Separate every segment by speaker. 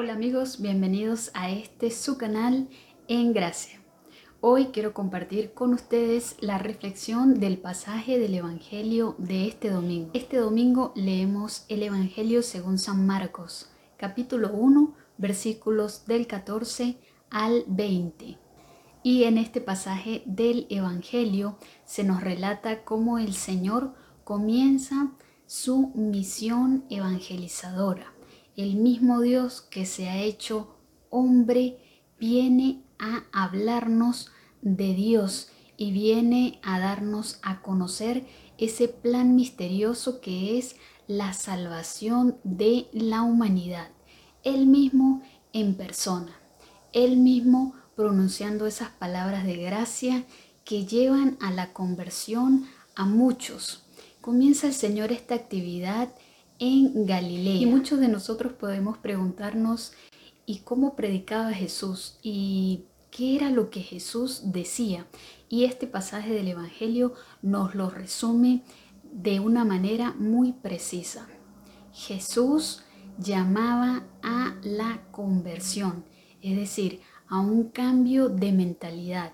Speaker 1: Hola amigos, bienvenidos a este su canal En Gracia. Hoy quiero compartir con ustedes la reflexión del pasaje del Evangelio de este domingo. Este domingo leemos el Evangelio según San Marcos, capítulo 1, versículos del 14 al 20. Y en este pasaje del Evangelio se nos relata cómo el Señor comienza su misión evangelizadora. El mismo Dios que se ha hecho hombre viene a hablarnos de Dios y viene a darnos a conocer ese plan misterioso que es la salvación de la humanidad. Él mismo en persona, él mismo pronunciando esas palabras de gracia que llevan a la conversión a muchos. Comienza el Señor esta actividad en Galilea y muchos de nosotros podemos preguntarnos ¿y cómo predicaba Jesús? ¿Y qué era lo que Jesús decía? Y este pasaje del Evangelio nos lo resume de una manera muy precisa. Jesús llamaba a la conversión, es decir, a un cambio de mentalidad,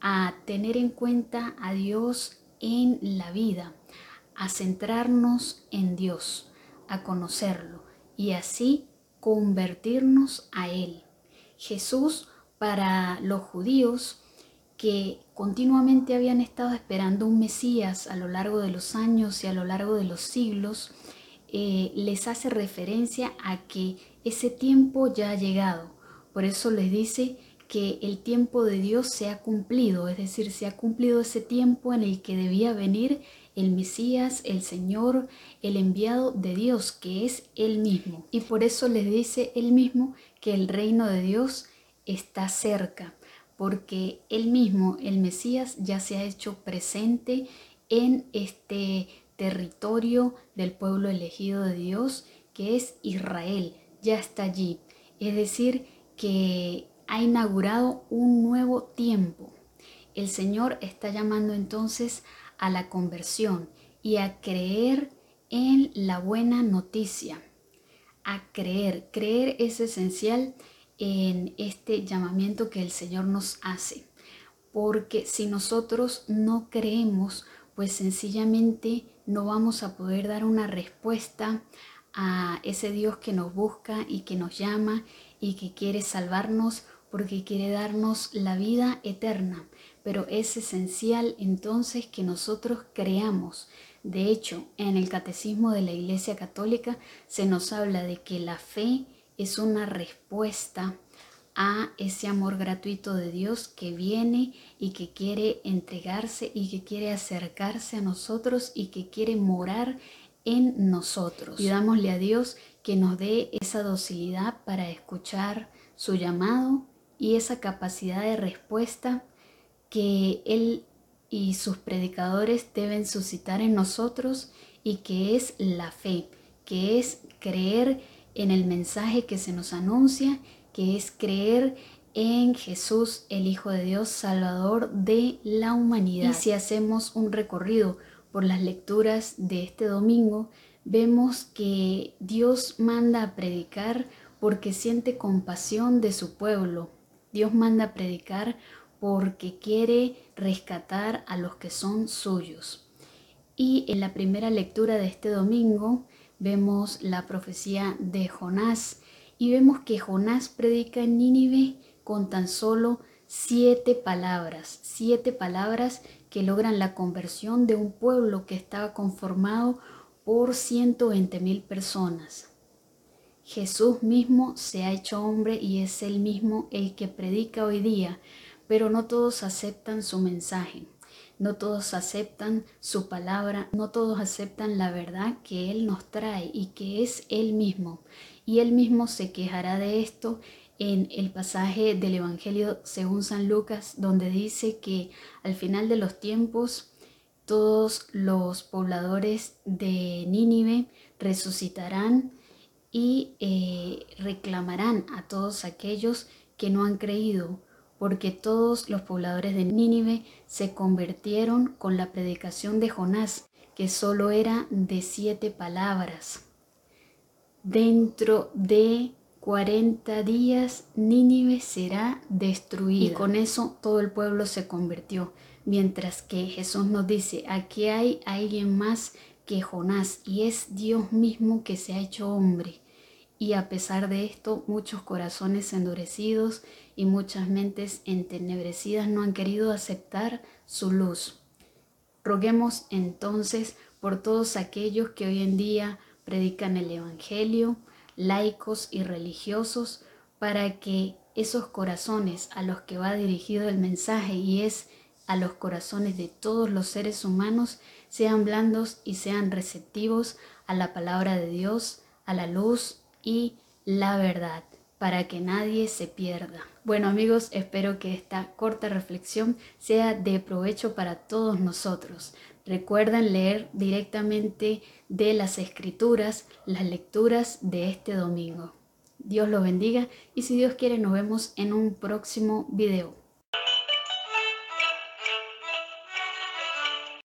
Speaker 1: a tener en cuenta a Dios en la vida, a centrarnos en Dios, a conocerlo y así convertirnos a Él. Jesús para los judíos que continuamente habían estado esperando un Mesías a lo largo de los años y a lo largo de los siglos, eh, les hace referencia a que ese tiempo ya ha llegado. Por eso les dice que el tiempo de Dios se ha cumplido, es decir, se ha cumplido ese tiempo en el que debía venir el Mesías, el Señor, el enviado de Dios, que es Él mismo. Y por eso les dice Él mismo que el reino de Dios está cerca, porque Él mismo, el Mesías, ya se ha hecho presente en este territorio del pueblo elegido de Dios, que es Israel, ya está allí. Es decir, que ha inaugurado un nuevo tiempo. El Señor está llamando entonces a la conversión y a creer en la buena noticia. A creer. Creer es esencial en este llamamiento que el Señor nos hace. Porque si nosotros no creemos, pues sencillamente no vamos a poder dar una respuesta a ese Dios que nos busca y que nos llama y que quiere salvarnos porque quiere darnos la vida eterna. Pero es esencial entonces que nosotros creamos. De hecho, en el Catecismo de la Iglesia Católica se nos habla de que la fe es una respuesta a ese amor gratuito de Dios que viene y que quiere entregarse y que quiere acercarse a nosotros y que quiere morar en nosotros. Pidámosle a Dios que nos dé esa docilidad para escuchar su llamado y esa capacidad de respuesta que Él y sus predicadores deben suscitar en nosotros y que es la fe, que es creer en el mensaje que se nos anuncia, que es creer en Jesús, el Hijo de Dios, Salvador de la humanidad. Y si hacemos un recorrido por las lecturas de este domingo, vemos que Dios manda a predicar porque siente compasión de su pueblo. Dios manda a predicar porque quiere rescatar a los que son suyos. Y en la primera lectura de este domingo vemos la profecía de Jonás y vemos que Jonás predica en Nínive con tan solo siete palabras, siete palabras que logran la conversión de un pueblo que estaba conformado por 120 mil personas. Jesús mismo se ha hecho hombre y es él mismo el que predica hoy día, pero no todos aceptan su mensaje, no todos aceptan su palabra, no todos aceptan la verdad que Él nos trae y que es Él mismo. Y Él mismo se quejará de esto en el pasaje del Evangelio según San Lucas, donde dice que al final de los tiempos todos los pobladores de Nínive resucitarán y eh, reclamarán a todos aquellos que no han creído, porque todos los pobladores de Nínive se convirtieron con la predicación de Jonás, que solo era de siete palabras. Dentro de 40 días Nínive será destruida. Y con eso todo el pueblo se convirtió. Mientras que Jesús nos dice, aquí hay alguien más que Jonás y es Dios mismo que se ha hecho hombre. Y a pesar de esto, muchos corazones endurecidos y muchas mentes entenebrecidas no han querido aceptar su luz. Roguemos entonces por todos aquellos que hoy en día predican el Evangelio, laicos y religiosos para que esos corazones a los que va dirigido el mensaje y es a los corazones de todos los seres humanos sean blandos y sean receptivos a la palabra de Dios, a la luz y la verdad, para que nadie se pierda. Bueno amigos, espero que esta corta reflexión sea de provecho para todos nosotros. Recuerden leer directamente de las escrituras las lecturas de este domingo. Dios los bendiga y si Dios quiere nos vemos en un próximo video.